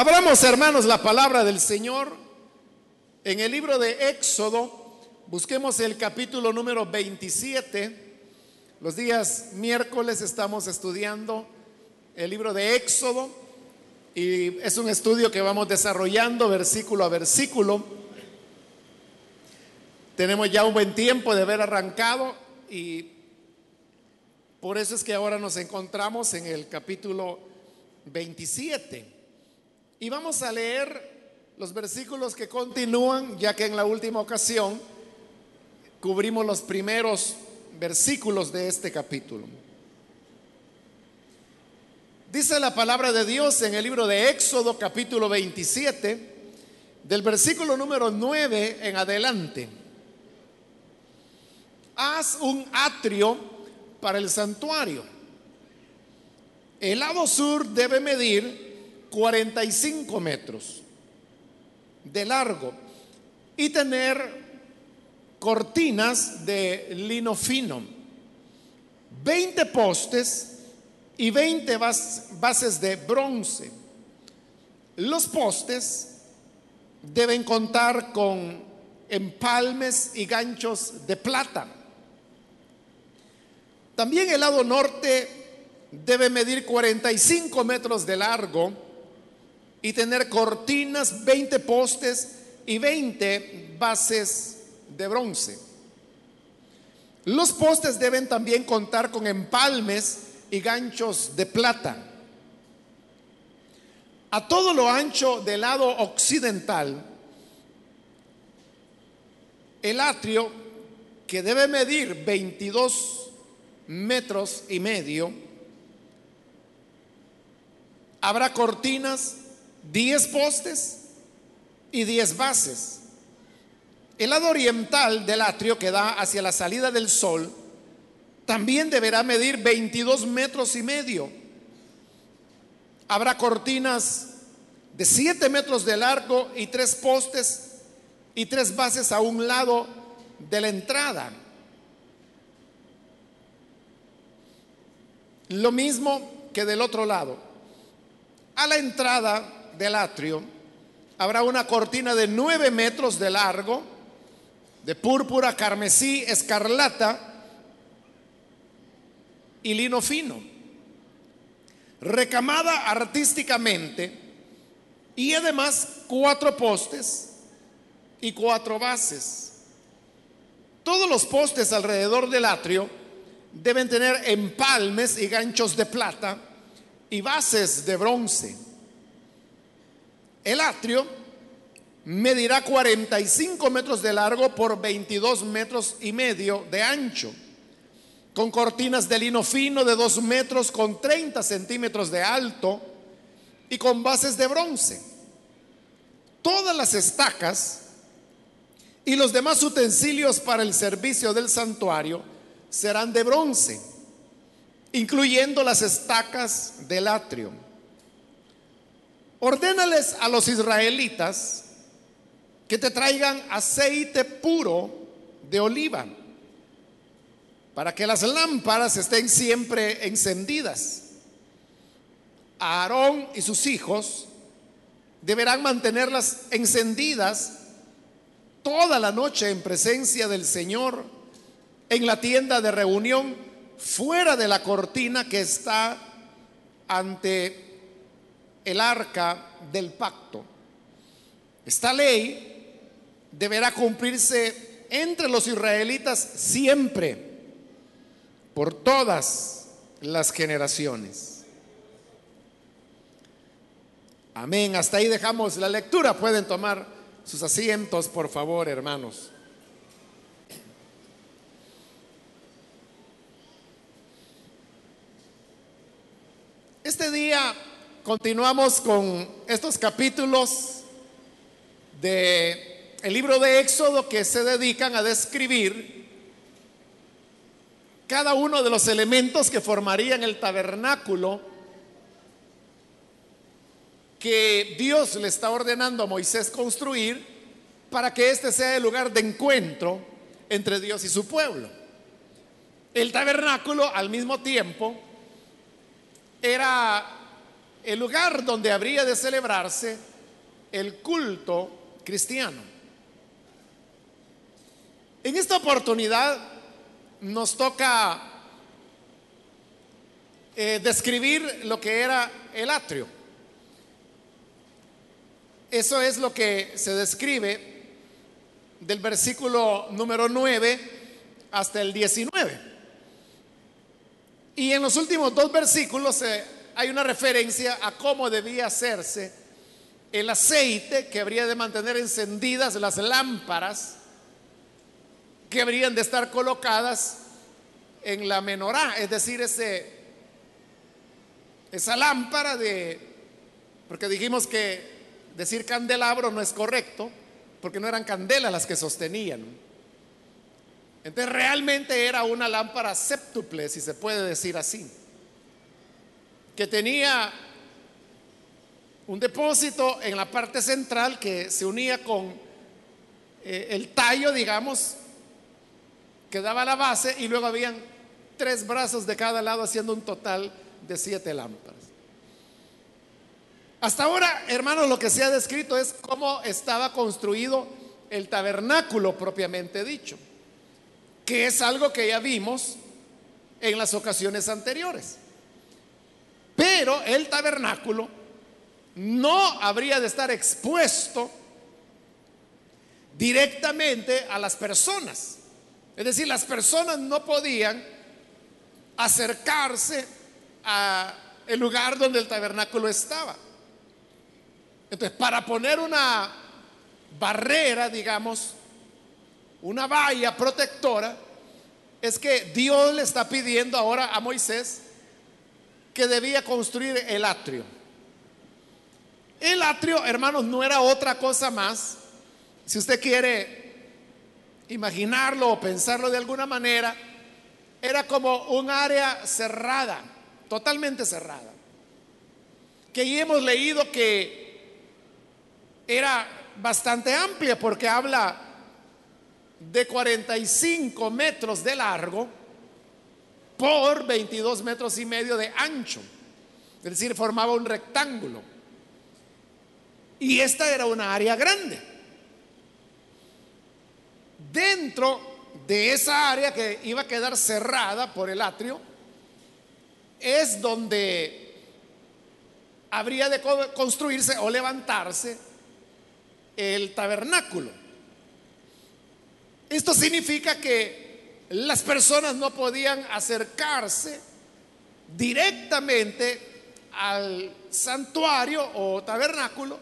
Abramos, hermanos, la palabra del Señor en el libro de Éxodo. Busquemos el capítulo número 27. Los días miércoles estamos estudiando el libro de Éxodo y es un estudio que vamos desarrollando versículo a versículo. Tenemos ya un buen tiempo de haber arrancado y por eso es que ahora nos encontramos en el capítulo 27. Y vamos a leer los versículos que continúan, ya que en la última ocasión cubrimos los primeros versículos de este capítulo. Dice la palabra de Dios en el libro de Éxodo capítulo 27, del versículo número 9 en adelante. Haz un atrio para el santuario. El lado sur debe medir 45 metros de largo y tener cortinas de lino fino, 20 postes y 20 bases de bronce. Los postes deben contar con empalmes y ganchos de plata. También el lado norte debe medir 45 metros de largo y tener cortinas, 20 postes y 20 bases de bronce. Los postes deben también contar con empalmes y ganchos de plata. A todo lo ancho del lado occidental, el atrio, que debe medir 22 metros y medio, habrá cortinas 10 postes y 10 bases. El lado oriental del atrio que da hacia la salida del sol también deberá medir 22 metros y medio. Habrá cortinas de 7 metros de largo y tres postes y tres bases a un lado de la entrada. Lo mismo que del otro lado. A la entrada del atrio habrá una cortina de nueve metros de largo, de púrpura, carmesí, escarlata y lino fino, recamada artísticamente y además cuatro postes y cuatro bases. Todos los postes alrededor del atrio deben tener empalmes y ganchos de plata y bases de bronce. El atrio medirá 45 metros de largo por 22 metros y medio de ancho, con cortinas de lino fino de 2 metros con 30 centímetros de alto y con bases de bronce. Todas las estacas y los demás utensilios para el servicio del santuario serán de bronce, incluyendo las estacas del atrio. Ordénales a los israelitas que te traigan aceite puro de oliva para que las lámparas estén siempre encendidas. Aarón y sus hijos deberán mantenerlas encendidas toda la noche en presencia del Señor en la tienda de reunión fuera de la cortina que está ante el arca del pacto. Esta ley deberá cumplirse entre los israelitas siempre, por todas las generaciones. Amén. Hasta ahí dejamos la lectura. Pueden tomar sus asientos, por favor, hermanos. Este día Continuamos con estos capítulos de el libro de Éxodo que se dedican a describir cada uno de los elementos que formarían el tabernáculo que Dios le está ordenando a Moisés construir para que este sea el lugar de encuentro entre Dios y su pueblo. El tabernáculo al mismo tiempo era el lugar donde habría de celebrarse el culto cristiano. En esta oportunidad nos toca eh, describir lo que era el atrio. Eso es lo que se describe del versículo número 9 hasta el 19. Y en los últimos dos versículos eh, hay una referencia a cómo debía hacerse el aceite que habría de mantener encendidas las lámparas que habrían de estar colocadas en la menorá, es decir, esa lámpara de, porque dijimos que decir candelabro no es correcto, porque no eran candelas las que sostenían. Entonces realmente era una lámpara séptuple, si se puede decir así, que tenía un depósito en la parte central que se unía con eh, el tallo, digamos, que daba la base y luego habían tres brazos de cada lado haciendo un total de siete lámparas. Hasta ahora, hermanos, lo que se ha descrito es cómo estaba construido el tabernáculo propiamente dicho que es algo que ya vimos en las ocasiones anteriores. Pero el tabernáculo no habría de estar expuesto directamente a las personas. Es decir, las personas no podían acercarse a el lugar donde el tabernáculo estaba. Entonces, para poner una barrera, digamos, una valla protectora, es que Dios le está pidiendo ahora a Moisés que debía construir el atrio. El atrio, hermanos, no era otra cosa más. Si usted quiere imaginarlo o pensarlo de alguna manera, era como un área cerrada, totalmente cerrada. Que ya hemos leído que era bastante amplia porque habla de 45 metros de largo por 22 metros y medio de ancho. Es decir, formaba un rectángulo. Y esta era una área grande. Dentro de esa área que iba a quedar cerrada por el atrio, es donde habría de construirse o levantarse el tabernáculo. Esto significa que las personas no podían acercarse directamente al santuario o tabernáculo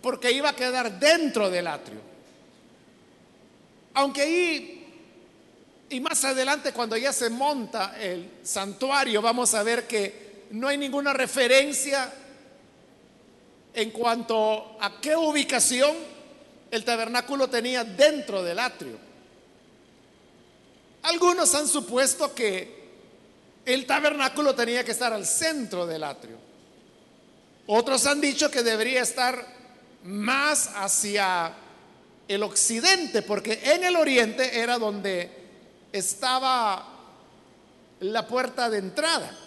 porque iba a quedar dentro del atrio. Aunque ahí, y más adelante cuando ya se monta el santuario, vamos a ver que no hay ninguna referencia en cuanto a qué ubicación el tabernáculo tenía dentro del atrio. Algunos han supuesto que el tabernáculo tenía que estar al centro del atrio. Otros han dicho que debería estar más hacia el occidente, porque en el oriente era donde estaba la puerta de entrada.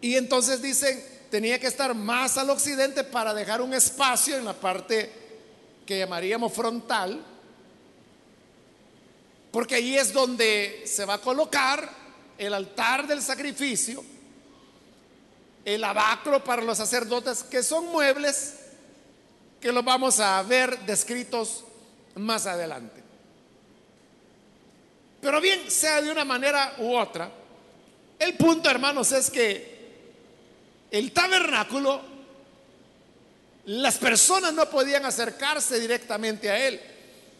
Y entonces dicen, tenía que estar más al occidente para dejar un espacio en la parte que llamaríamos frontal, porque ahí es donde se va a colocar el altar del sacrificio, el abacro para los sacerdotes, que son muebles que los vamos a ver descritos más adelante. Pero bien, sea de una manera u otra, el punto, hermanos, es que el tabernáculo las personas no podían acercarse directamente a él.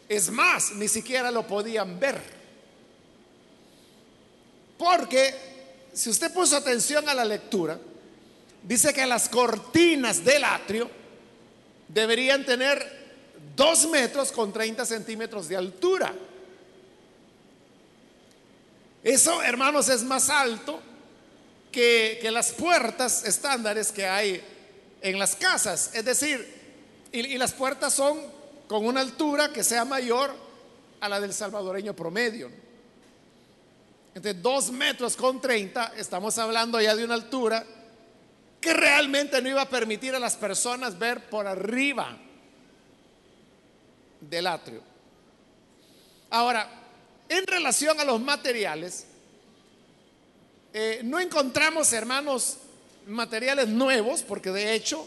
Es más, ni siquiera lo podían ver. Porque, si usted puso atención a la lectura, dice que las cortinas del atrio deberían tener dos metros con 30 centímetros de altura. Eso, hermanos, es más alto que, que las puertas estándares que hay en las casas. Es decir, y, las puertas son con una altura que sea mayor a la del salvadoreño promedio. Entre dos metros con 30, estamos hablando ya de una altura que realmente no iba a permitir a las personas ver por arriba del atrio. Ahora, en relación a los materiales, eh, no encontramos, hermanos, materiales nuevos, porque de hecho,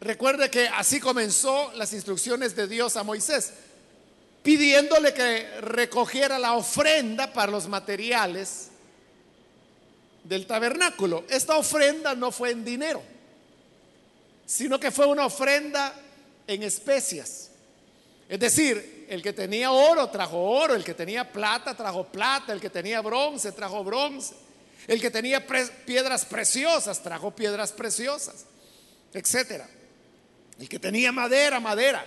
recuerde que así comenzó las instrucciones de Dios a Moisés, pidiéndole que recogiera la ofrenda para los materiales del tabernáculo. Esta ofrenda no fue en dinero, sino que fue una ofrenda en especias. Es decir, el que tenía oro trajo oro, el que tenía plata trajo plata, el que tenía bronce trajo bronce, el que tenía piedras preciosas trajo piedras preciosas, etcétera. El que tenía madera, madera.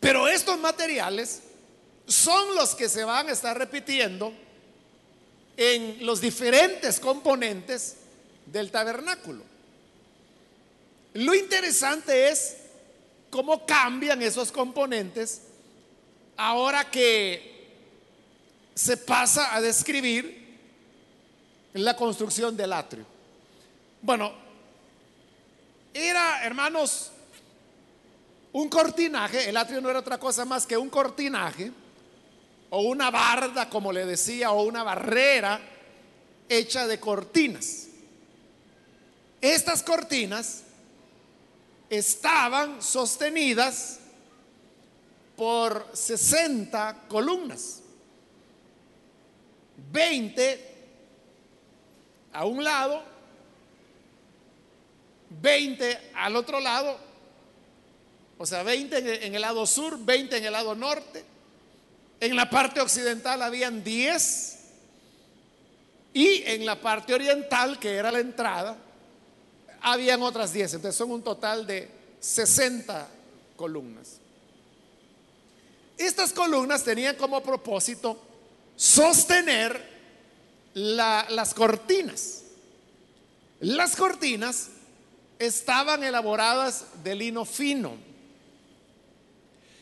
Pero estos materiales son los que se van a estar repitiendo en los diferentes componentes del tabernáculo. Lo interesante es cómo cambian esos componentes ahora que se pasa a describir la construcción del atrio. Bueno, era, hermanos, un cortinaje, el atrio no era otra cosa más que un cortinaje o una barda, como le decía, o una barrera hecha de cortinas. Estas cortinas estaban sostenidas por 60 columnas, 20 a un lado, 20 al otro lado, o sea, 20 en el lado sur, 20 en el lado norte. En la parte occidental habían 10 y en la parte oriental, que era la entrada, habían otras 10. Entonces son un total de 60 columnas. Estas columnas tenían como propósito sostener las cortinas. Las cortinas estaban elaboradas de lino fino,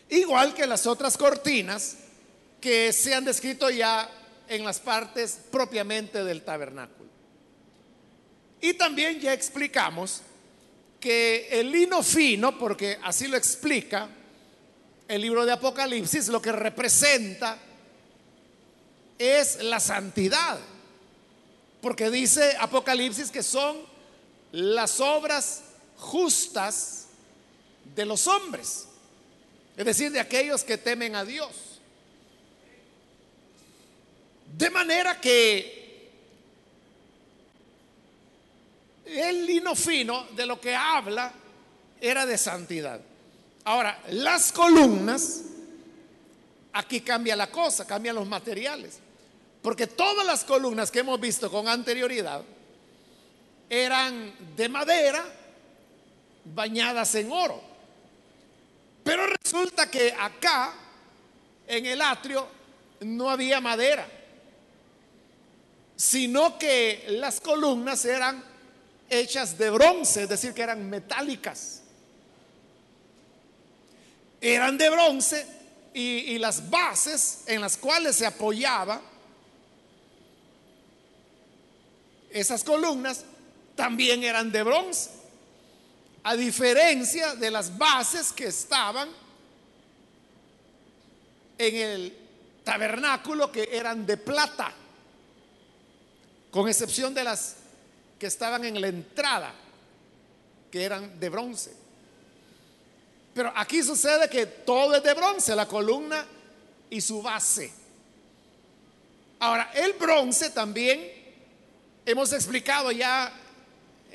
igual que las otras cortinas que se han descrito ya en las partes propiamente del tabernáculo. Y también ya explicamos que el lino fino, porque así lo explica el libro de Apocalipsis, lo que representa es la santidad. Porque dice Apocalipsis que son las obras justas de los hombres, es decir, de aquellos que temen a Dios. De manera que el lino fino de lo que habla era de santidad. Ahora, las columnas, aquí cambia la cosa, cambian los materiales. Porque todas las columnas que hemos visto con anterioridad eran de madera bañadas en oro. Pero resulta que acá, en el atrio, no había madera, sino que las columnas eran hechas de bronce, es decir, que eran metálicas. Eran de bronce y, las bases en las cuales se apoyaba esas columnas también eran de bronce. A diferencia de las bases que estaban en el tabernáculo que eran de plata, con excepción de las que estaban en la entrada, que eran de bronce. Pero aquí sucede que todo es de bronce, la columna y su base. Ahora, el bronce también hemos explicado ya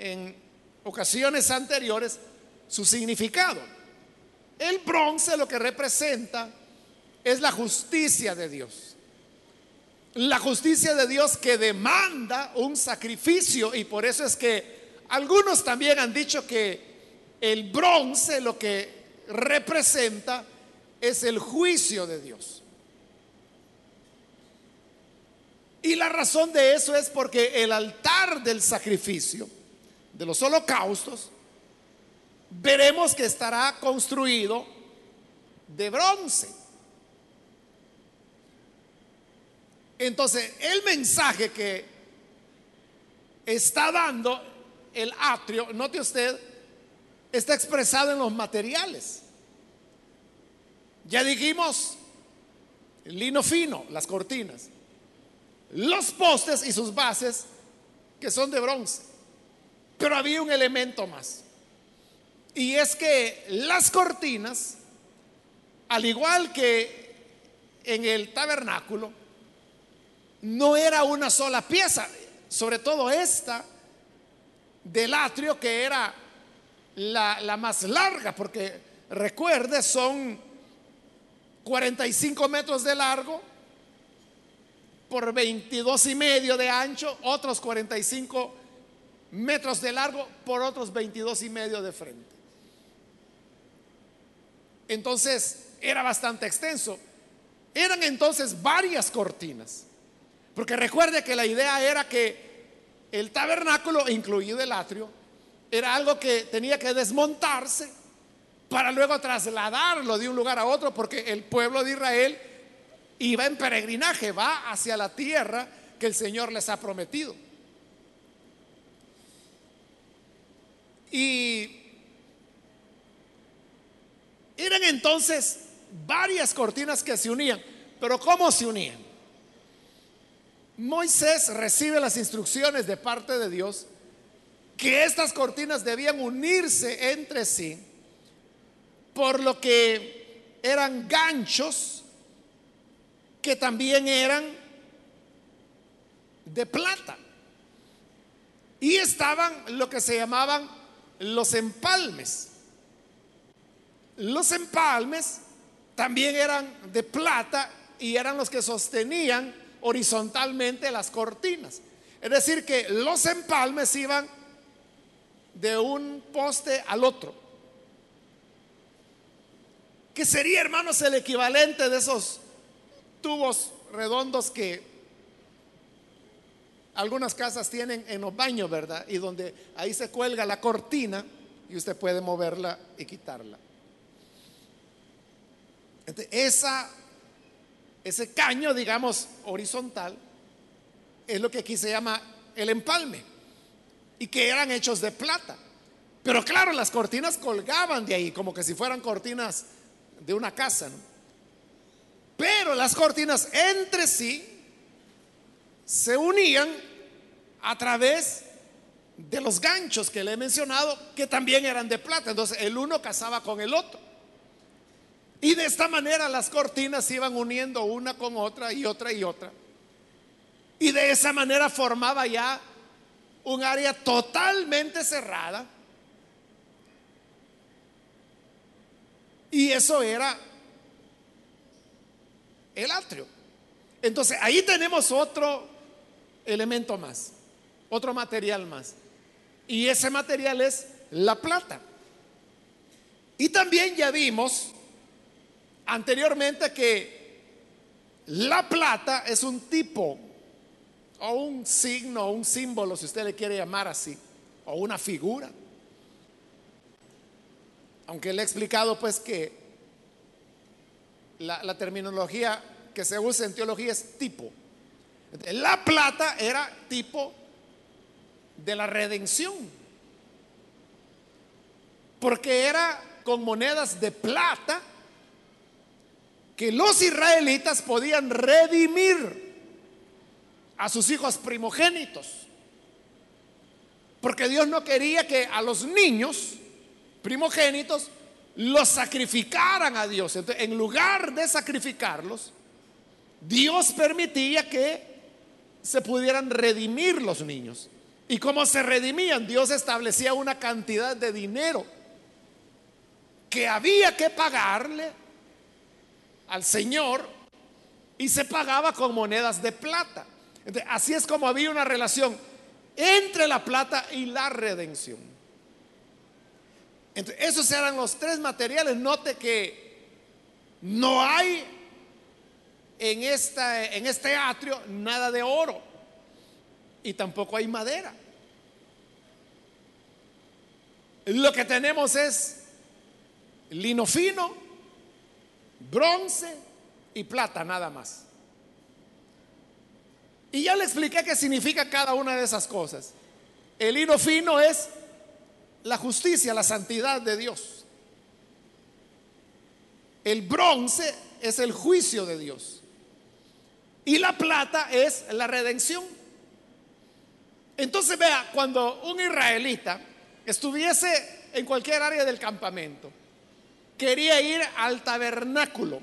en ocasiones anteriores su significado. El bronce lo que representa es la justicia de Dios la justicia de Dios que demanda un sacrificio y por eso es que algunos también han dicho que el bronce lo que representa es el juicio de Dios. Y la razón de eso es porque el altar del sacrificio, de los holocaustos, veremos que estará construido de bronce. Entonces, el mensaje que está dando el atrio, note usted, está expresado en los materiales. Ya dijimos, lino fino, las cortinas, los postes y sus bases, que son de bronce. Pero había un elemento más. Y es que las cortinas, al igual que en el tabernáculo, no era una sola pieza, sobre todo esta del atrio que era la, la más larga, porque recuerde, son 45 metros de largo por 22 y medio de ancho, otros 45 metros de largo por otros 22 y medio de frente. Entonces era bastante extenso. Eran entonces varias cortinas. Porque recuerde que la idea era que el tabernáculo, incluido el atrio, era algo que tenía que desmontarse para luego trasladarlo de un lugar a otro, porque el pueblo de Israel iba en peregrinaje, va hacia la tierra que el Señor les ha prometido. Y eran entonces varias cortinas que se unían, pero ¿cómo se unían? Moisés recibe las instrucciones de parte de Dios que estas cortinas debían unirse entre sí, por lo que eran ganchos que también eran de plata. Y estaban lo que se llamaban los empalmes. Los empalmes también eran de plata y eran los que sostenían horizontalmente las cortinas. Es decir, que los empalmes iban de un poste al otro. Que sería, hermanos, el equivalente de esos tubos redondos que algunas casas tienen en los baños, ¿verdad? Y donde ahí se cuelga la cortina y usted puede moverla y quitarla. esa ese caño, digamos, horizontal, es lo que aquí se llama el empalme, y que eran hechos de plata. Pero claro, las cortinas colgaban de ahí, como que si fueran cortinas de una casa. Pero las cortinas entre sí se unían a través de los ganchos que le he mencionado, que también eran de plata. Entonces el uno casaba con el otro. Y de esta manera las cortinas se iban uniendo una con otra y otra y otra. Y de esa manera formaba ya un área totalmente cerrada. Y eso era el atrio. Entonces ahí tenemos otro elemento más, otro material más. Y ese material es la plata. Y también ya vimos anteriormente que la plata es un tipo o un signo o un símbolo, si usted le quiere llamar así, o una figura. Aunque le he explicado pues que la, la terminología que se usa en teología es tipo. La plata era tipo de la redención. Porque era con monedas de plata que los israelitas podían redimir a sus hijos primogénitos. Porque Dios no quería que a los niños primogénitos los sacrificaran a Dios. Entonces, en lugar de sacrificarlos, Dios permitía que se pudieran redimir los niños. ¿Y cómo se redimían? Dios establecía una cantidad de dinero que había que pagarle al Señor y se pagaba con monedas de plata. así es como había una relación entre la plata y la redención. esos eran los tres materiales. Note que no hay en, esta, en este atrio nada de oro y tampoco hay madera. Lo que tenemos es lino fino, bronce y plata nada más. Y ya le expliqué qué significa cada una de esas cosas. el lino fino es la justicia, la santidad de Dios. El bronce es el juicio de Dios. Y la plata es la redención. Entonces vea, cuando un israelita estuviese en cualquier área del campamento, quería ir al tabernáculo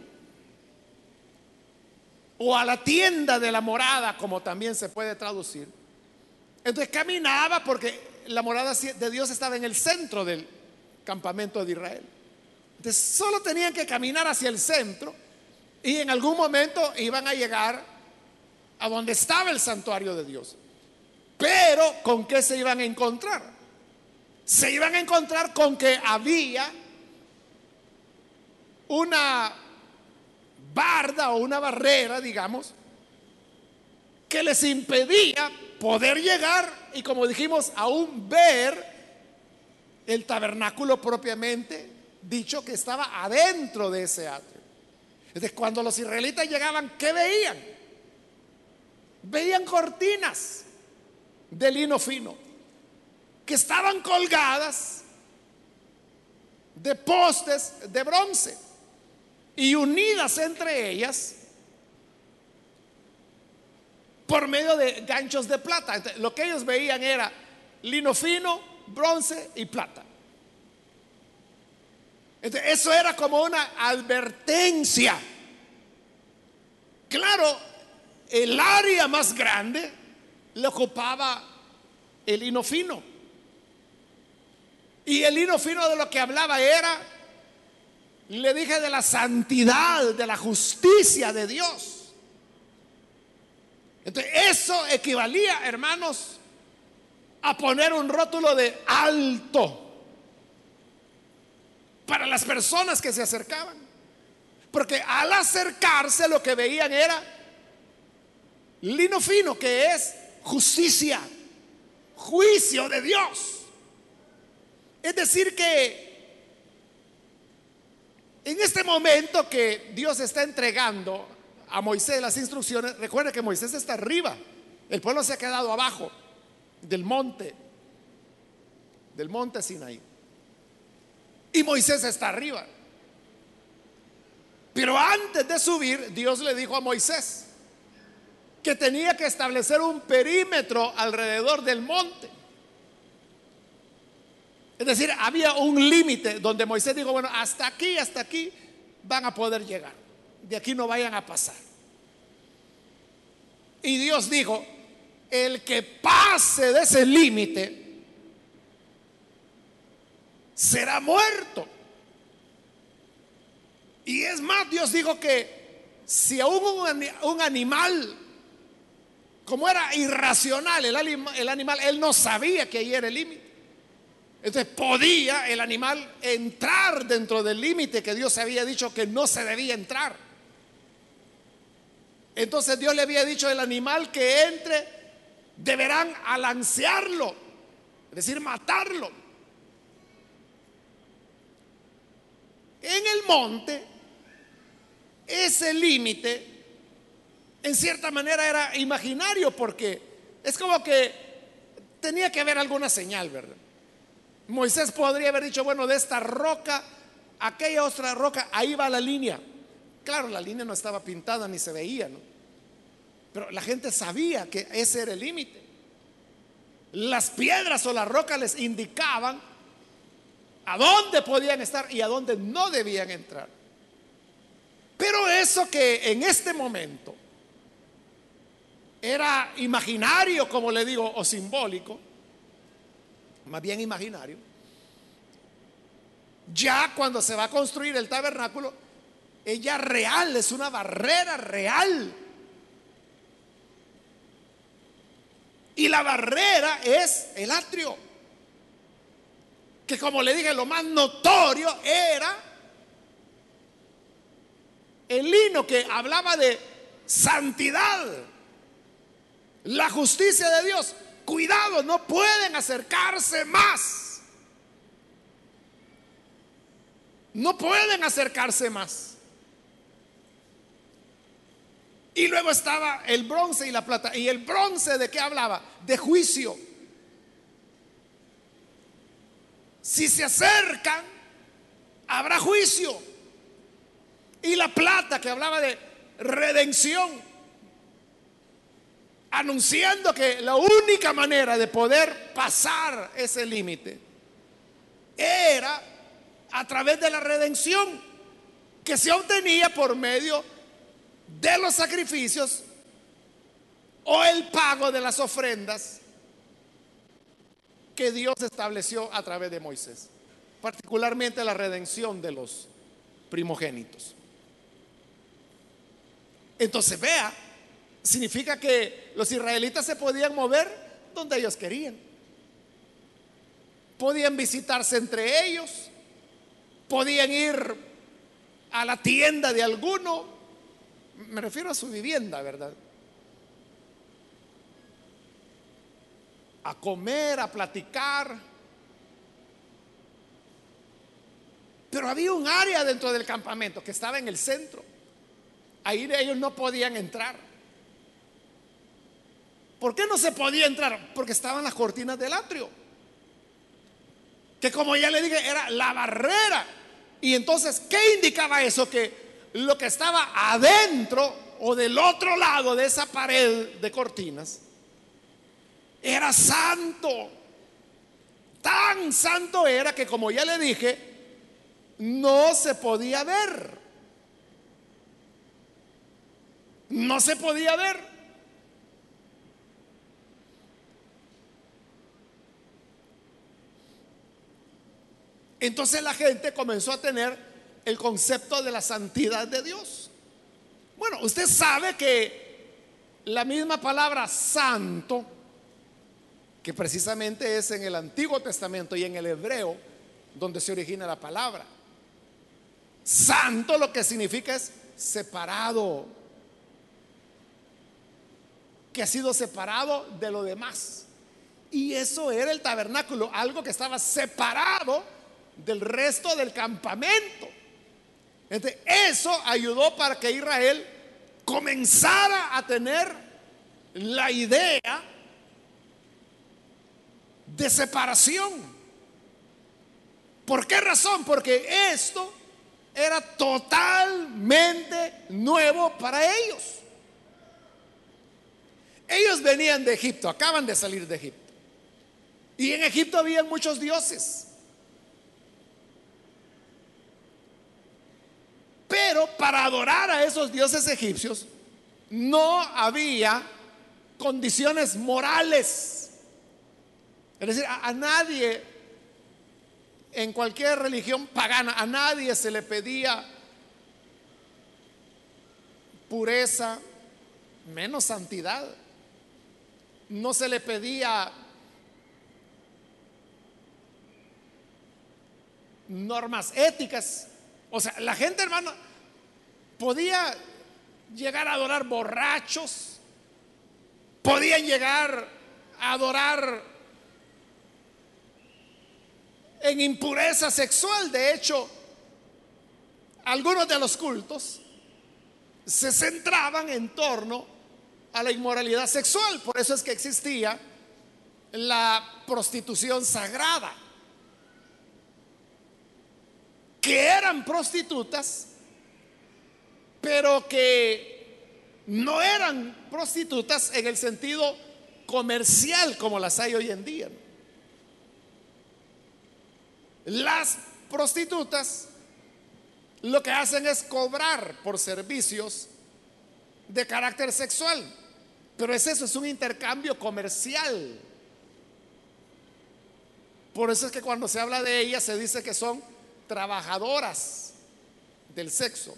o a la tienda de la morada, como también se puede traducir. Entonces caminaba porque la morada de Dios estaba en el centro del campamento de Israel. Entonces solo tenían que caminar hacia el centro y en algún momento iban a llegar a donde estaba el santuario de Dios. Pero ¿con qué se iban a encontrar? Se iban a encontrar con que había una barda o una barrera, digamos, que les impedía poder llegar y como dijimos, aún ver el tabernáculo propiamente dicho que estaba adentro de ese atrio. Entonces, cuando los israelitas llegaban, ¿qué veían? Veían cortinas de lino fino que estaban colgadas de postes de bronce y unidas entre ellas por medio de ganchos de plata. lo que ellos veían era lino fino, bronce y plata. eso era como una advertencia. Claro, el área más grande le ocupaba el lino fino. Y el lino fino de lo que hablaba era, le dije, de la santidad, de la justicia de Dios. Entonces, eso equivalía, hermanos, a poner un rótulo de alto para las personas que se acercaban. Porque al acercarse lo que veían era lino fino, que es justicia, juicio de Dios. Es decir, que en este momento que Dios está entregando a Moisés las instrucciones, recuerda que Moisés está arriba, el pueblo se ha quedado abajo del monte, del monte Sinaí. Y Moisés está arriba. Pero antes de subir, Dios le dijo a Moisés que tenía que establecer un perímetro alrededor del monte. Es decir, había un límite donde Moisés dijo, bueno, hasta aquí, hasta aquí van a poder llegar de aquí no vayan a pasar. Y Dios dijo, el que pase de ese límite será muerto. Y es más, Dios dijo que si aún un, animal, como era irracional el, animal, él no sabía que ahí era el límite. Entonces podía el animal entrar dentro del límite que Dios había dicho que no se debía entrar. Entonces Dios le había dicho el animal que entre, deberán alancearlo, es decir, matarlo. En el monte, ese límite, en cierta manera era imaginario porque es como que tenía que haber alguna señal, ¿verdad? Moisés podría haber dicho, bueno, de esta roca, aquella otra roca, ahí va la línea. Claro, la línea no estaba pintada ni se veía, ¿no? Pero la gente sabía que ese era el límite. Las piedras o las rocas les indicaban a dónde podían estar y a dónde no debían entrar. Pero eso que en este momento era imaginario, como le digo, o simbólico, más bien imaginario, ya cuando se va a construir el tabernáculo, ella real, es una barrera real Y la barrera es el atrio. Que como le dije, lo más notorio era el lino que hablaba de santidad, la justicia de Dios. Cuidado, no pueden acercarse más. No pueden acercarse más. Y luego estaba el bronce y la plata. ¿Y el bronce de qué hablaba? De juicio. si se acercan, habrá juicio. Y la plata que hablaba de redención, anunciando que la única manera de poder pasar ese límite era a través de la redención que se obtenía por medio de los sacrificios o el pago de las ofrendas que Dios estableció a través de Moisés, particularmente la redención de los primogénitos. Entonces, vea, significa que los israelitas se podían mover donde ellos querían. Podían visitarse entre ellos, podían ir a la tienda de alguno, me refiero a su vivienda, ¿verdad? A comer, a platicar. Pero había un área dentro del campamento que estaba en el centro. Ahí ellos no podían entrar. ¿Por qué no se podía entrar? Porque estaban las cortinas del atrio. Que como ya le dije, era la barrera. Y entonces, ¿qué indicaba eso? Que lo que estaba adentro o del otro lado de esa pared de cortinas era santo. Tan santo era que, como ya le dije, no se podía ver. No se podía ver. Entonces la gente comenzó a tener el concepto de la santidad de Dios. Bueno, usted sabe que la misma palabra santo, que precisamente es en el Antiguo Testamento y en el hebreo, donde se origina la palabra. Santo lo que significa es separado, que ha sido separado de lo demás. Y eso era el tabernáculo, algo que estaba separado del resto del campamento. eso ayudó para que Israel comenzara a tener la idea de separación. ¿Por qué razón? Porque esto era totalmente nuevo para ellos. Ellos venían de Egipto, acaban de salir de Egipto. Y en Egipto había muchos dioses. Pero para adorar a esos dioses egipcios no había condiciones morales. Es decir, a, nadie en cualquier religión pagana, a nadie se le pedía pureza, menos santidad no se le pedía normas éticas. O sea, la gente, hermano, podía llegar a adorar borrachos, podían llegar a adorar en impureza sexual. De hecho, algunos de los cultos se centraban en torno a la inmoralidad sexual. Por eso es que existía la prostitución sagrada. Que eran prostitutas, pero que no eran prostitutas en el sentido comercial como las hay hoy en día. Las prostitutas lo que hacen es cobrar por servicios de carácter sexual. Pero es eso, es un intercambio comercial. Por eso es que cuando se habla de ellas se dice que son trabajadoras del sexo.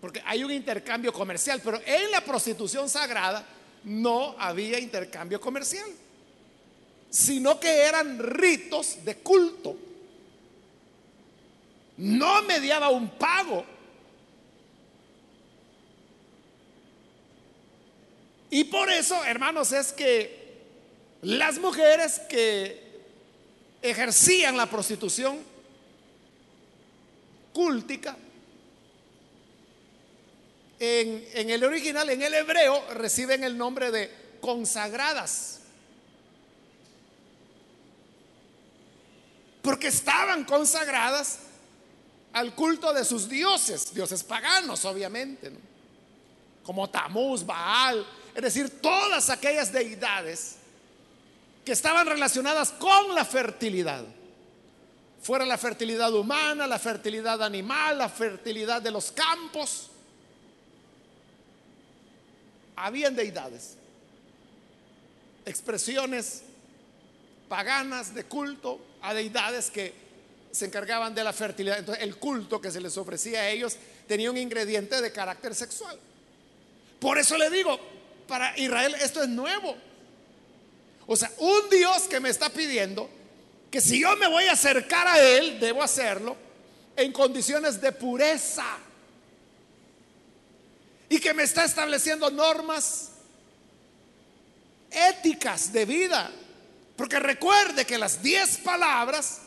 Porque hay un intercambio comercial, pero en la prostitución sagrada no había intercambio comercial, sino que eran ritos de culto. No mediaba un pago Y por eso, hermanos, es que las mujeres que ejercían la prostitución cúltica, en, el original, en el hebreo, reciben el nombre de consagradas. porque estaban consagradas al culto de sus dioses, dioses paganos, obviamente, como Tamuz, Baal, es decir, todas aquellas deidades que estaban relacionadas con la fertilidad. Fuera la fertilidad humana, la fertilidad animal, la fertilidad de los campos. Habían deidades, expresiones paganas de culto a deidades que se encargaban de la fertilidad. Entonces el culto que se les ofrecía a ellos tenía un ingrediente de carácter sexual. Por eso le digo, para Israel esto es nuevo. O sea, un Dios que me está pidiendo que si yo me voy a acercar a Él, debo hacerlo en condiciones de pureza. Y que me está estableciendo normas éticas de vida. Porque recuerde que las diez palabras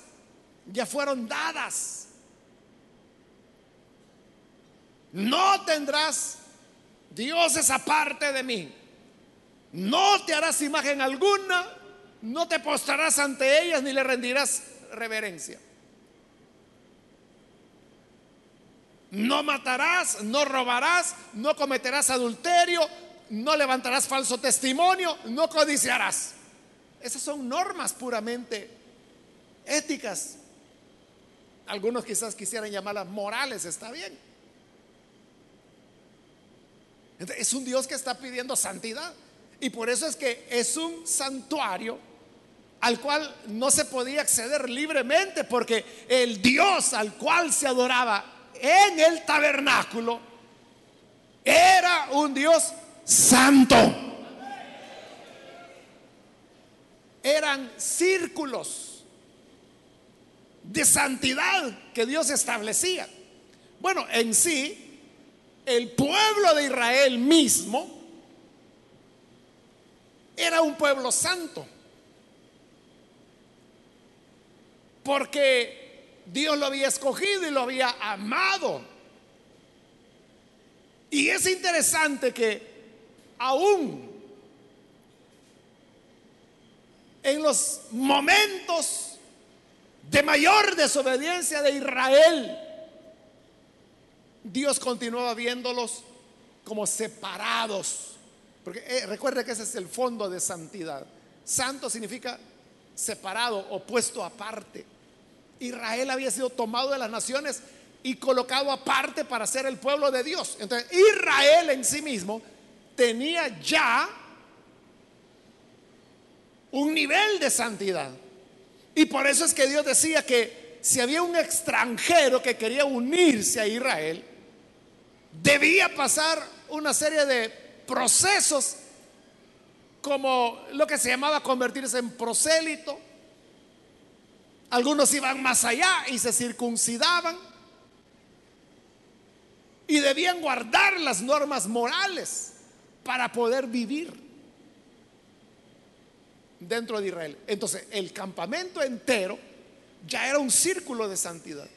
ya fueron dadas. No tendrás dioses aparte de mí. No te harás imagen alguna, no te postrarás ante ellas ni le rendirás reverencia. No matarás, no robarás, no cometerás adulterio, no levantarás falso testimonio, no codiciarás. Esas son normas puramente éticas. Algunos quizás quisieran llamarlas morales, está bien. Es un Dios que está pidiendo santidad. Y por eso es que es un santuario al cual no se podía acceder libremente, porque el Dios al cual se adoraba en el tabernáculo era un Dios santo. Eran círculos de santidad que Dios establecía. Bueno, en sí, el pueblo de Israel mismo era un pueblo santo. Porque Dios lo había escogido y lo había amado. Y es interesante que aún en los momentos de mayor desobediencia de Israel, Dios continuaba viéndolos como separados porque eh, recuerde que ese es el fondo de santidad. Santo significa separado, opuesto aparte. Israel había sido tomado de las naciones y colocado aparte para ser el pueblo de Dios. Entonces, Israel en sí mismo tenía ya un nivel de santidad. Y por eso es que Dios decía que si había un extranjero que quería unirse a Israel, debía pasar una serie de procesos como lo que se llamaba convertirse en prosélito. Algunos iban más allá y se circuncidaban y debían guardar las normas morales para poder vivir dentro de Israel. Entonces, el campamento entero ya era un círculo de santidad.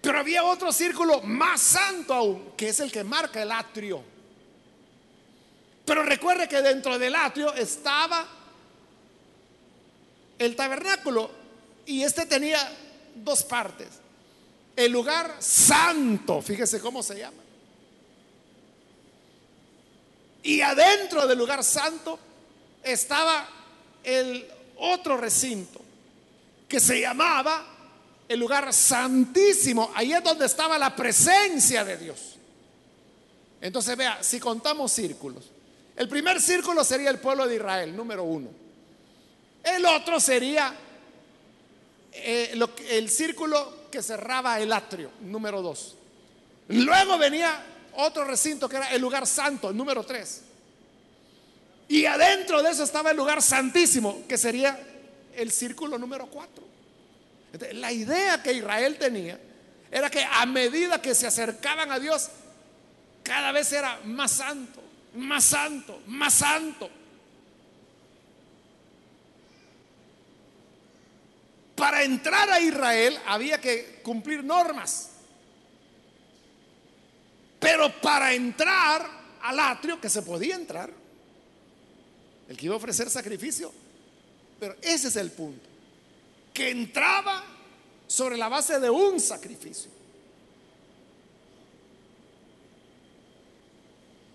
Pero había otro círculo más santo aún, que es el que marca el atrio. Pero recuerde que dentro del atrio estaba el tabernáculo y este tenía dos partes. El lugar santo, fíjese cómo se llama. Y adentro del lugar santo estaba el otro recinto que se llamaba el lugar santísimo. Ahí es donde estaba la presencia de Dios. Entonces vea, si contamos círculos, el primer círculo sería el pueblo de Israel, número uno. El otro sería eh, el círculo que cerraba el atrio, número dos. Luego venía otro recinto que era el lugar santo, número tres. Y adentro de eso estaba el lugar santísimo, que sería el círculo número cuatro. la idea que Israel tenía era que a medida que se acercaban a Dios, cada vez era más santo más santo, más santo. Para entrar a Israel había que cumplir normas. Pero para entrar al atrio, que se podía entrar, el que iba a ofrecer sacrificio, pero ese es el punto, que entraba sobre la base de un sacrificio.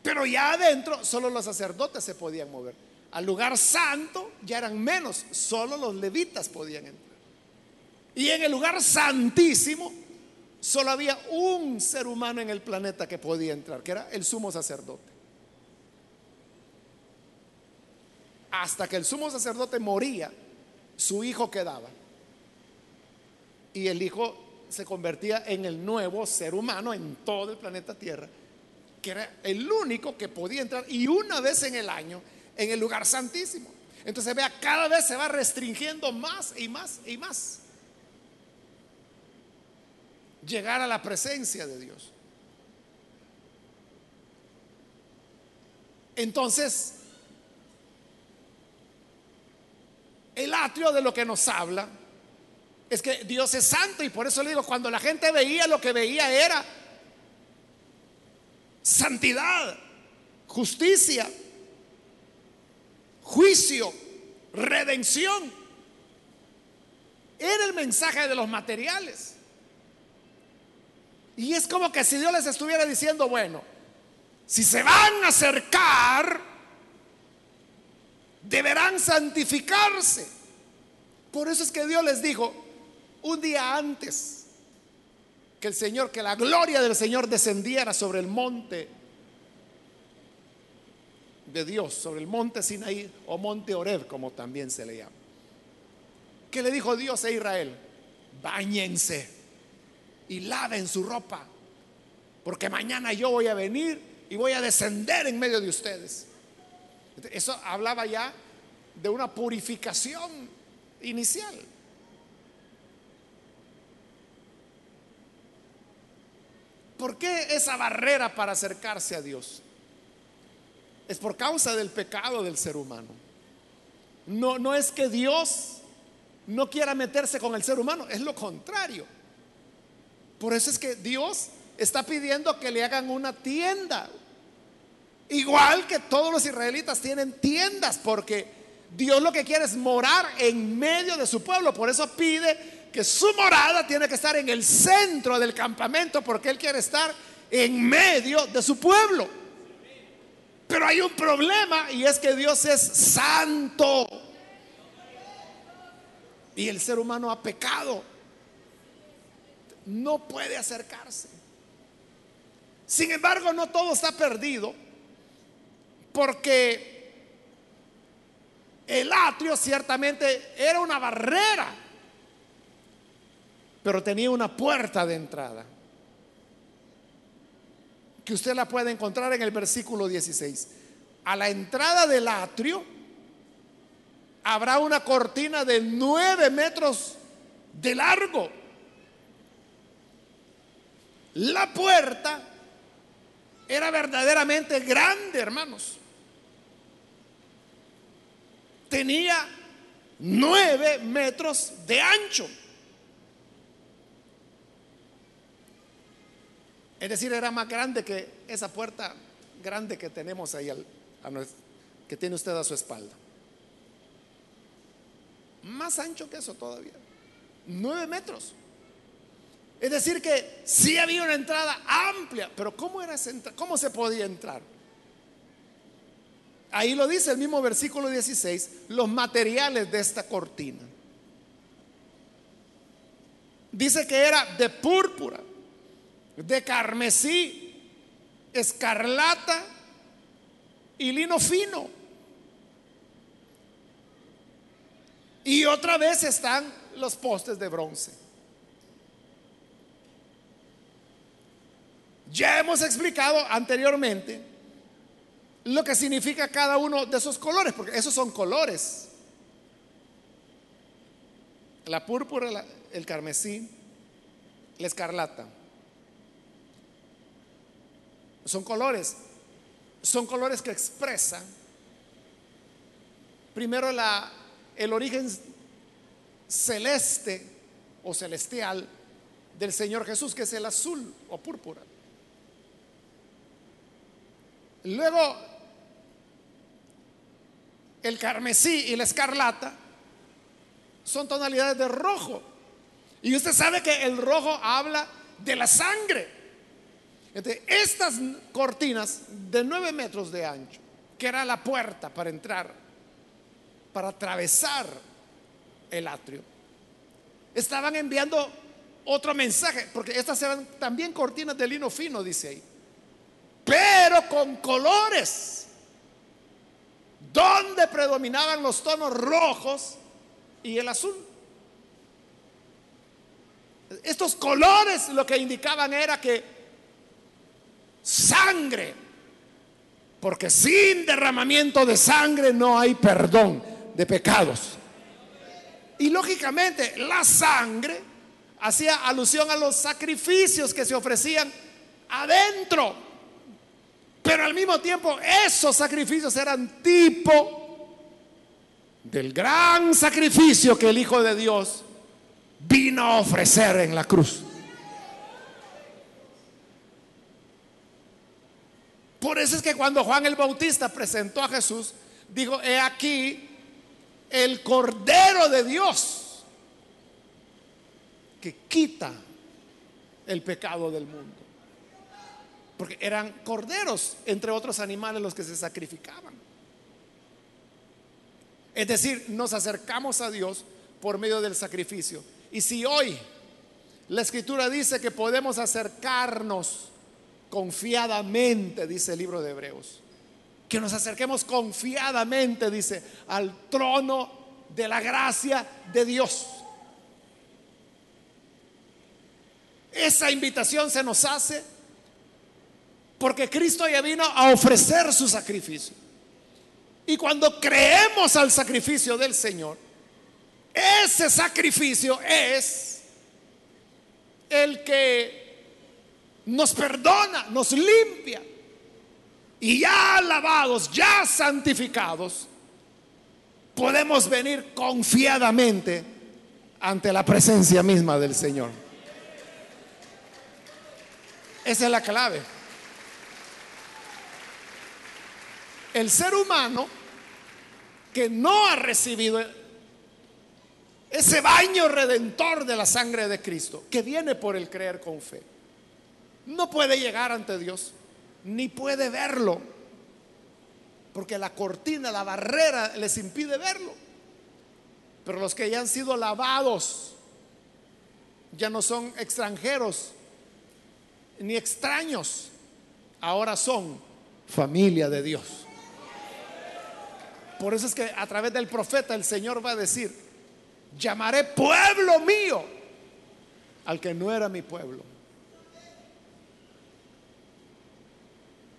Pero ya adentro solo los sacerdotes se podían mover. Al lugar santo ya eran menos, solo los levitas podían entrar. Y en el lugar santísimo solo había un ser humano en el planeta que podía entrar, que era el sumo sacerdote. Hasta que el sumo sacerdote moría, su hijo quedaba. Y el hijo se convertía en el nuevo ser humano en todo el planeta Tierra, que era el único que podía entrar y una vez en el año en el lugar santísimo. Entonces vea, cada vez se va restringiendo más y más y más. Llegar a la presencia de Dios. Entonces, el atrio de lo que nos habla es que Dios es santo y por eso le digo, cuando la gente veía lo que veía era santidad, justicia, juicio, redención. Era el mensaje de los materiales. Y es como que si Dios les estuviera diciendo, bueno, si se van a acercar, deberán santificarse. Por eso es que Dios les dijo un día antes que el Señor, que la gloria del Señor descendiera sobre el monte de Dios, sobre el monte Sinaí o monte Oreb, como también se le llama. ¿Qué le dijo Dios a Israel? Báñense y laven su ropa, porque mañana yo voy a venir y voy a descender en medio de ustedes. Eso hablaba ya de una purificación inicial. ¿Por qué esa barrera para acercarse a Dios? Es por causa del pecado del ser humano. No, no es que Dios no quiera meterse con el ser humano, es lo contrario. Por eso es que Dios está pidiendo que le hagan una tienda, Igual que todos los israelitas tienen tiendas porque Dios lo que quiere es morar en medio de su pueblo. Por eso pide que su morada tiene que estar en el centro del campamento porque Él quiere estar en medio de su pueblo. Pero hay un problema y es que Dios es santo. Y el ser humano ha pecado. No puede acercarse. Sin embargo, no todo está perdido porque el atrio ciertamente era una barrera, pero tenía una puerta de entrada, que usted la puede encontrar en el versículo 16. A la entrada del atrio habrá una cortina de nueve metros de largo. La puerta era verdaderamente grande, hermanos tenía nueve metros de ancho. Es decir, era más grande que esa puerta grande que tenemos ahí, que tiene usted a su espalda. Más ancho que eso todavía. Nueve metros. Es decir, que sí había una entrada amplia, pero ¿cómo, era ¿cómo se podía entrar? Ahí lo dice el mismo versículo 16, los materiales de esta cortina. Dice que era de púrpura, de carmesí, escarlata y lino fino. Y otra vez están los postes de bronce. Ya hemos explicado anteriormente lo que significa cada uno de esos colores, porque esos son colores. La púrpura, el carmesí, la escarlata. Son colores. Son colores que expresan primero el origen celeste o celestial del Señor Jesús, que es el azul o púrpura. Luego el carmesí y la escarlata son tonalidades de rojo. Y usted sabe que el rojo habla de la sangre. Estas cortinas de nueve metros de ancho, que era la puerta para entrar, para atravesar el atrio, estaban enviando otro mensaje, porque estas eran también cortinas de lino fino, dice ahí, pero con colores, donde predominaban los tonos rojos y el azul. Estos colores lo que indicaban era que sangre, porque sin derramamiento de sangre no hay perdón de pecados. Y lógicamente la sangre hacía alusión a los sacrificios que se ofrecían adentro. Pero al mismo tiempo esos sacrificios eran tipo del gran sacrificio que el Hijo de Dios vino a ofrecer en la cruz. Por eso es que cuando Juan el Bautista presentó a Jesús, dijo, he aquí el Cordero de Dios que quita el pecado del mundo. Porque eran corderos, entre otros animales, los que se sacrificaban. Es decir, nos acercamos a Dios por medio del sacrificio. Y si hoy la escritura dice que podemos acercarnos confiadamente, dice el libro de Hebreos, que nos acerquemos confiadamente, dice, al trono de la gracia de Dios. Esa invitación se nos hace porque Cristo ya vino a ofrecer su sacrificio. Y cuando creemos al sacrificio del Señor, ese sacrificio es el que nos perdona, nos limpia y ya lavados, ya santificados, podemos venir confiadamente ante la presencia misma del Señor. Esa es la clave. El ser humano que no ha recibido ese baño redentor de la sangre de Cristo, que viene por el creer con fe, no puede llegar ante Dios ni puede verlo, porque la cortina, la barrera les impide verlo. Pero los que ya han sido lavados, ya no son extranjeros ni extraños, ahora son familia de Dios. Por eso es que a través del profeta el Señor va a decir, llamaré pueblo mío al que no era mi pueblo.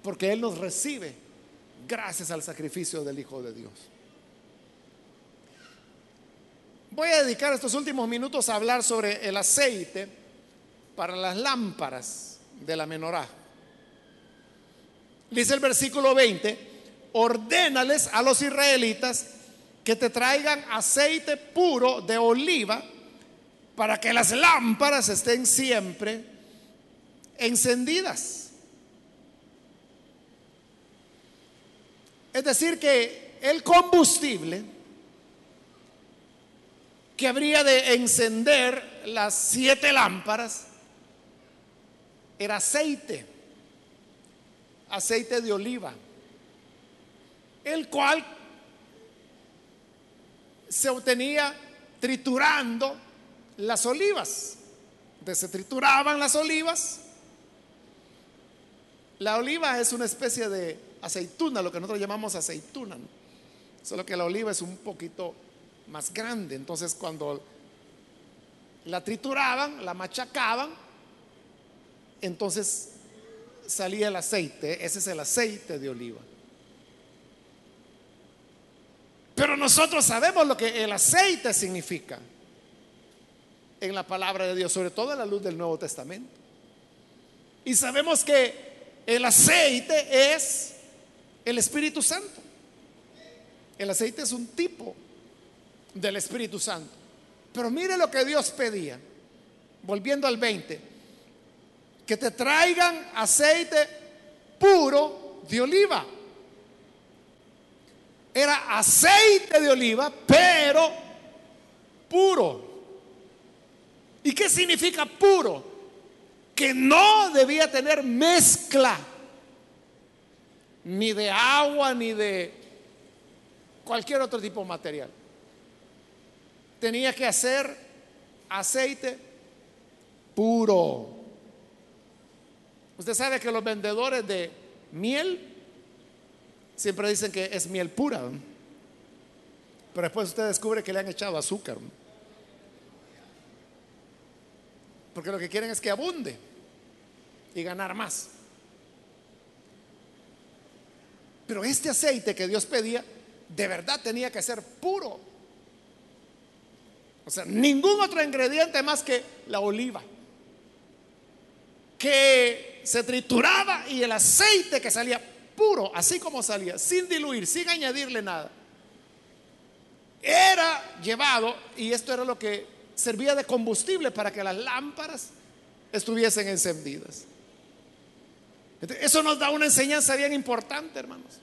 Porque Él nos recibe gracias al sacrificio del Hijo de Dios. Voy a dedicar estos últimos minutos a hablar sobre el aceite para las lámparas de la menorá. Dice el versículo 20, ordénales a los israelitas que te traigan aceite puro de oliva para que las lámparas estén siempre encendidas. Es decir, que el combustible que habría de encender las siete lámparas era aceite, aceite de oliva, el cual se obtenía triturando las olivas. Entonces se trituraban las olivas. La oliva es una especie de aceituna, lo que nosotros llamamos aceituna. Solo que la oliva es un poquito más grande. Entonces cuando la trituraban, la machacaban, entonces salía el aceite. Ese es el aceite de oliva. Pero nosotros sabemos lo que el aceite significa en la palabra de Dios, sobre todo en la luz del Nuevo Testamento. Y sabemos que el aceite es el Espíritu Santo. El aceite es un tipo del Espíritu Santo. Pero mire lo que Dios pedía, volviendo al 20, que te traigan aceite puro de oliva. Era aceite de oliva, pero puro. ¿Y qué significa puro? Que no debía tener mezcla, ni de agua, ni de cualquier otro tipo de material. Tenía que hacer aceite puro. Usted sabe que los vendedores de miel siempre dicen que es miel pura, pero después usted descubre que le han echado azúcar. Porque lo que quieren es que abunde y ganar más. Pero este aceite que Dios pedía, de verdad tenía que ser puro. O sea, ningún otro ingrediente más que la oliva. Que se trituraba y el aceite que salía puro, así como salía, sin diluir, sin añadirle nada. Era llevado, y esto era lo que servía de combustible para que las lámparas estuviesen encendidas. Eso nos da una enseñanza bien importante, hermanos.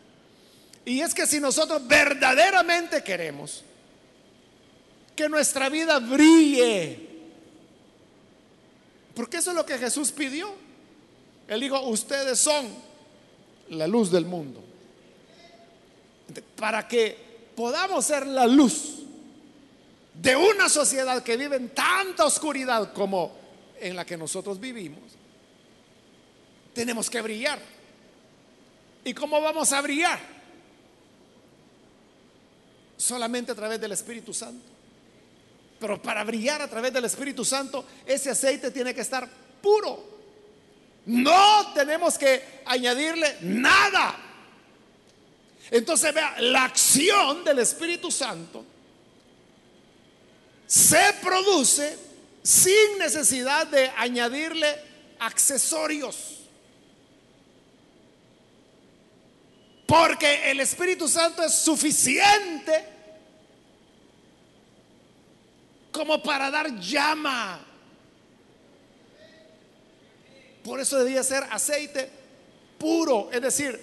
Y es que si nosotros verdaderamente queremos que nuestra vida brille. Porque eso es lo que Jesús pidió. Él dijo, ustedes son la luz del mundo. Para que podamos ser la luz de una sociedad que vive en tanta oscuridad como en la que nosotros vivimos, tenemos que brillar. ¿Y cómo vamos a brillar? Solamente a través del Espíritu Santo. Pero para brillar a través del Espíritu Santo, ese aceite tiene que estar puro. No tenemos que añadirle nada. Entonces vea, la acción del Espíritu Santo se produce sin necesidad de añadirle accesorios. Porque el Espíritu Santo es suficiente como para dar llama. Por eso debía ser aceite puro, es decir,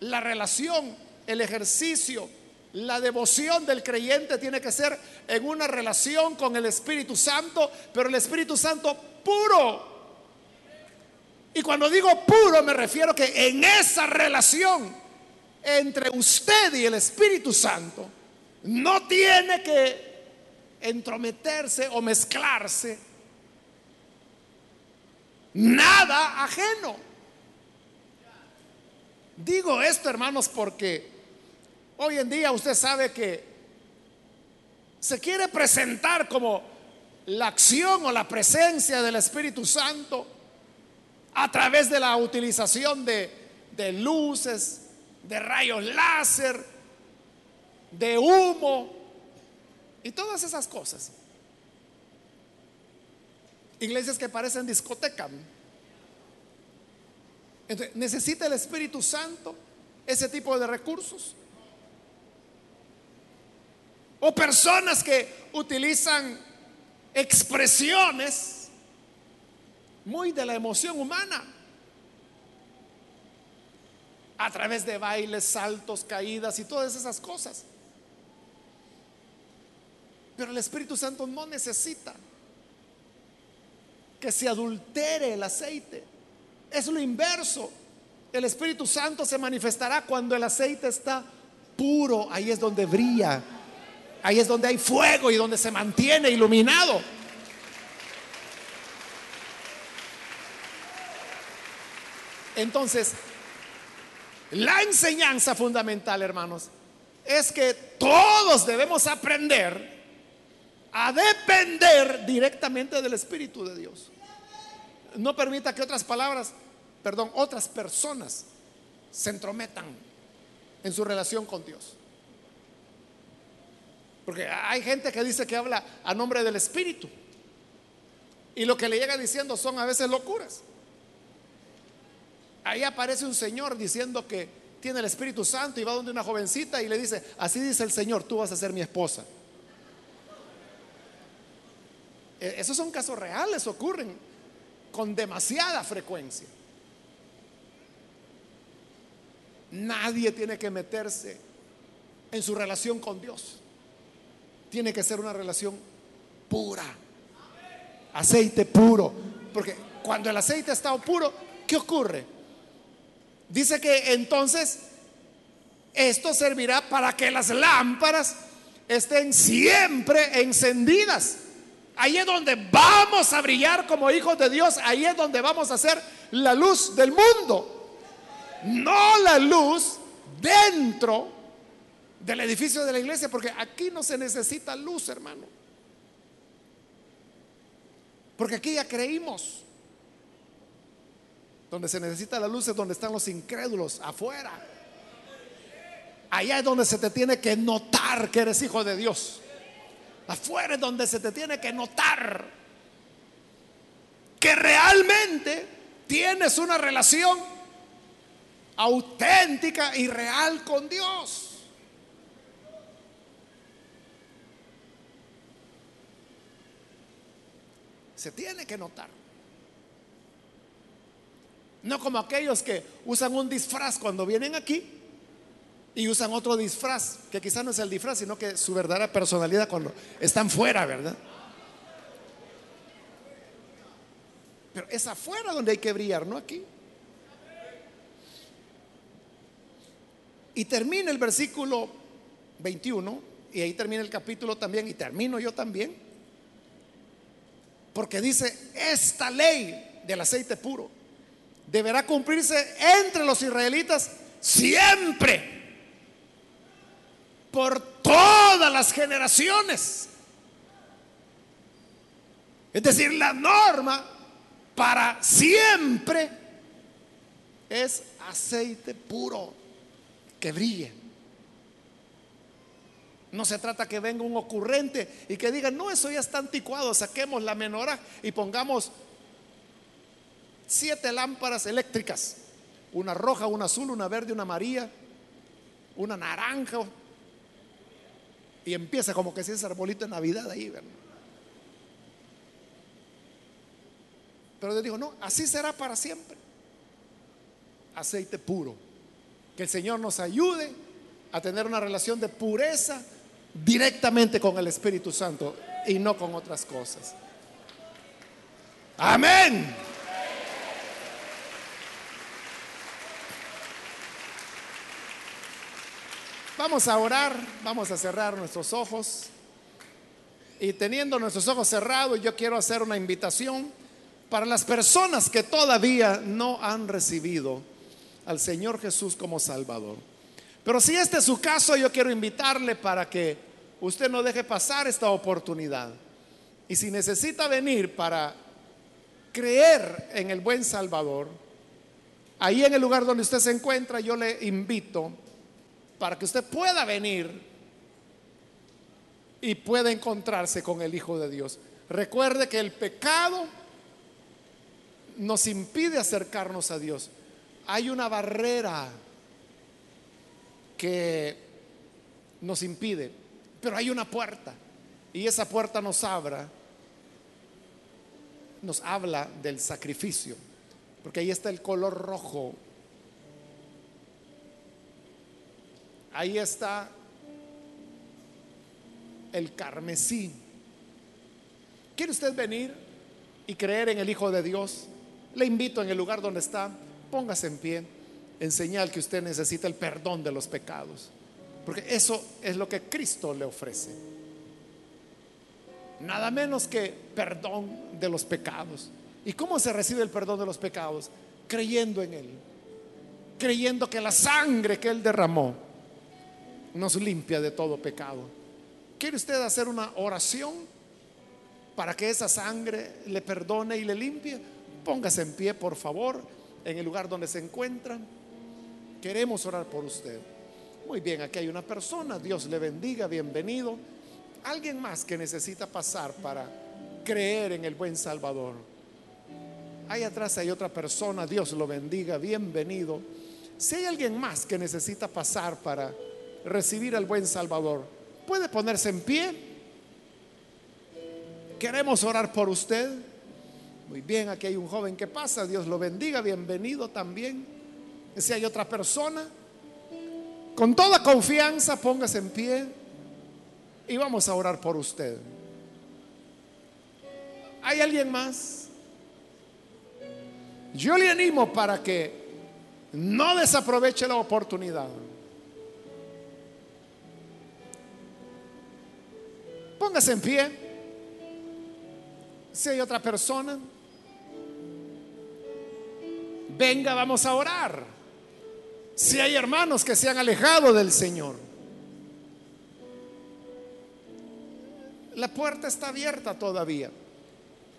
la relación, el ejercicio, la devoción del creyente tiene que ser en una relación con el Espíritu Santo, pero el Espíritu Santo puro. Y cuando digo puro me refiero que en esa relación entre usted y el Espíritu Santo no tiene que entrometerse o mezclarse nada ajeno. Digo esto, hermanos, porque hoy en día usted sabe que se quiere presentar como la acción o la presencia del Espíritu Santo a través de la utilización de, de luces, de rayos láser, de humo, y todas esas cosas. Iglesias que parecen discoteca. Entonces, necesita el Espíritu Santo ese tipo de recursos. O personas que utilizan expresiones muy de la emoción humana a través de bailes, saltos, caídas y todas esas cosas. Pero el Espíritu Santo no necesita que se adultere el aceite. Es lo inverso. El Espíritu Santo se manifestará cuando el aceite está puro. Ahí es donde brilla. Ahí es donde hay fuego y donde se mantiene iluminado. Entonces, la enseñanza fundamental, hermanos, es que todos debemos aprender a depender directamente del Espíritu de Dios. No permita que otras palabras, perdón, otras personas se entrometan en su relación con Dios. Porque hay gente que dice que habla a nombre del Espíritu. Y lo que le llega diciendo son a veces locuras. Ahí aparece un señor diciendo que tiene el Espíritu Santo y va donde una jovencita y le dice, así dice el Señor, tú vas a ser mi esposa. E, esos son casos reales, ocurren con demasiada frecuencia. Nadie tiene que meterse en su relación con Dios. Tiene que ser una relación pura. aceite puro. Porque cuando el aceite está puro, ¿qué ocurre? Dice que entonces esto servirá para que las lámparas estén siempre encendidas. Ahí es donde vamos a brillar como hijos de Dios. Ahí es donde vamos a ser la luz del mundo. No la luz dentro del edificio de la iglesia, porque aquí no se necesita luz, hermano. Porque aquí ya creímos. Donde se necesita la luz es donde están los incrédulos, afuera. Allá es donde se te tiene que notar que eres hijo de Dios. Afuera es donde se te tiene que notar que realmente tienes una relación auténtica y real con Dios. Se tiene que notar. No como aquellos que usan un disfraz cuando vienen aquí y usan otro disfraz, que quizás no es el disfraz, sino que su verdadera personalidad cuando están fuera, ¿verdad? Pero es afuera donde hay que brillar, no aquí. Y termina el versículo 21, y ahí termina el capítulo también, y termino yo también porque dice, esta ley del aceite puro deberá cumplirse entre los israelitas siempre, por todas las generaciones. Es decir, la norma para siempre es aceite puro que brille. No se trata que venga un ocurrente y que diga, no, eso ya está anticuado, saquemos la menora y pongamos siete lámparas eléctricas, una roja, una azul, una verde, una amarilla, una naranja, y empieza como que si es arbolito de Navidad ahí, Pero Dios dijo, no, así será para siempre. Aceite puro. Que el Señor nos ayude a tener una relación de pureza directamente con el Espíritu Santo y no con otras cosas. Amén. Vamos a orar, vamos a cerrar nuestros ojos. Y teniendo nuestros ojos cerrados, yo quiero hacer una invitación para las personas que todavía no han recibido al Señor Jesús como Salvador. Pero si este es su caso, yo quiero invitarle para que usted no deje pasar esta oportunidad. Y si necesita venir para creer en el buen Salvador, ahí en el lugar donde usted se encuentra, yo le invito para que usted pueda venir y pueda encontrarse con el Hijo de Dios. Recuerde que el pecado nos impide acercarnos a Dios. Hay una barrera que nos impide. Pero hay una puerta y esa puerta nos abra, nos habla del sacrificio, porque ahí está el color rojo. Ahí está el carmesí. ¿Quiere usted venir y creer en el Hijo de Dios? Le invito en el lugar donde está, póngase en pie en señal que usted necesita el perdón de los pecados. Porque eso es lo que Cristo le ofrece. Nada menos que perdón de los pecados. ¿Y cómo se recibe el perdón de los pecados? Creyendo en Él. Creyendo que la sangre que Él derramó nos limpia de todo pecado. ¿Quiere usted hacer una oración para que esa sangre le perdone y le limpie? Póngase en pie, por favor, en el lugar donde se encuentran. Queremos orar por usted. Muy bien, aquí hay una persona, Dios le bendiga, bienvenido. Alguien más que necesita pasar para creer en el buen Salvador. Ahí atrás hay otra persona, Dios lo bendiga, bienvenido. Si hay alguien más que necesita pasar para recibir al buen Salvador, puede ponerse en pie. Queremos orar por usted. Muy bien, aquí hay un joven que pasa, Dios lo bendiga, bienvenido también. Si hay otra persona, con toda confianza póngase en pie y vamos a orar por usted. ¿Hay alguien más? Yo le animo para que no desaproveche la oportunidad. Póngase en pie. Si hay otra persona, venga, vamos a orar. Si hay hermanos que se han alejado del Señor, la puerta está abierta todavía.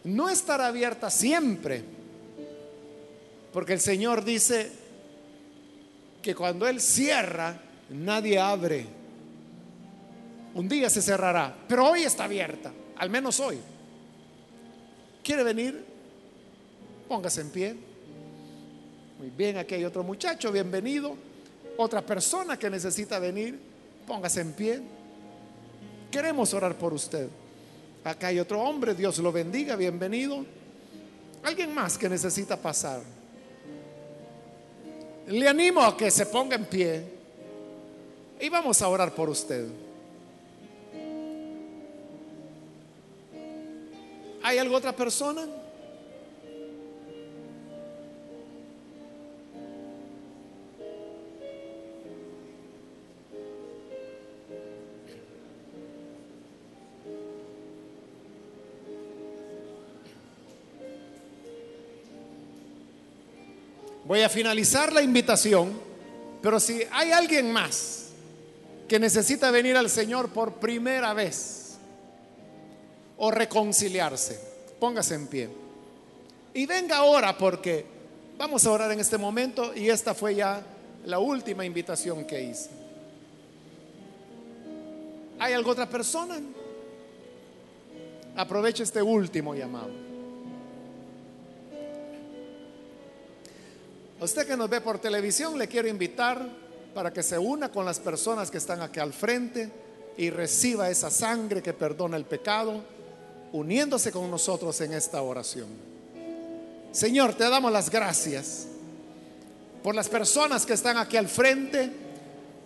No estará abierta siempre, porque el Señor dice que cuando Él cierra, nadie abre. Un día se cerrará, pero hoy está abierta, al menos hoy. ¿Quiere venir? Póngase en pie. Muy bien, aquí hay otro muchacho, bienvenido. Otra persona que necesita venir, póngase en pie. Queremos orar por usted. Acá hay otro hombre, Dios lo bendiga, bienvenido. Alguien más que necesita pasar. Le animo a que se ponga en pie y vamos a orar por usted. ¿Hay alguna otra persona? Voy a finalizar la invitación, pero si hay alguien más que necesita venir al Señor por primera vez o reconciliarse, póngase en pie. Y venga ahora porque vamos a orar en este momento y esta fue ya la última invitación que hice. ¿Hay alguna otra persona? Aproveche este último llamado. usted que nos ve por televisión, le quiero invitar para que se una con las personas que están aquí al frente y reciba esa sangre que perdona el pecado, uniéndose con nosotros en esta oración. Señor, te damos las gracias por las personas que están aquí al frente,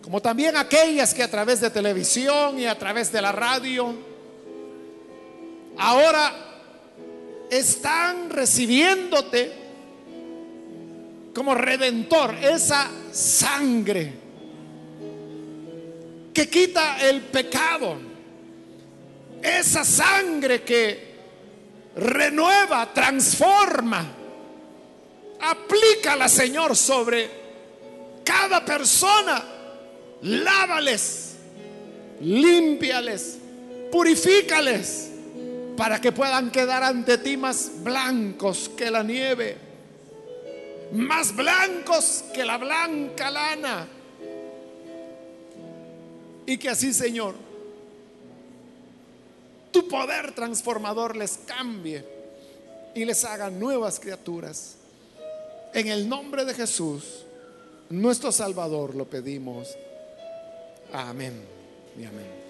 como también aquellas que a través de televisión y a través de la radio, ahora están recibiéndote como redentor, esa sangre que quita el pecado, esa sangre que renueva, transforma. Aplícala, Señor, sobre cada persona. Lávales, límpiales, purifícales para que puedan quedar ante ti más blancos que la nieve más blancos que la blanca lana. Y que así, Señor, tu poder transformador les cambie y les haga nuevas criaturas. En el nombre de Jesús, nuestro Salvador, lo pedimos. Amén y amén.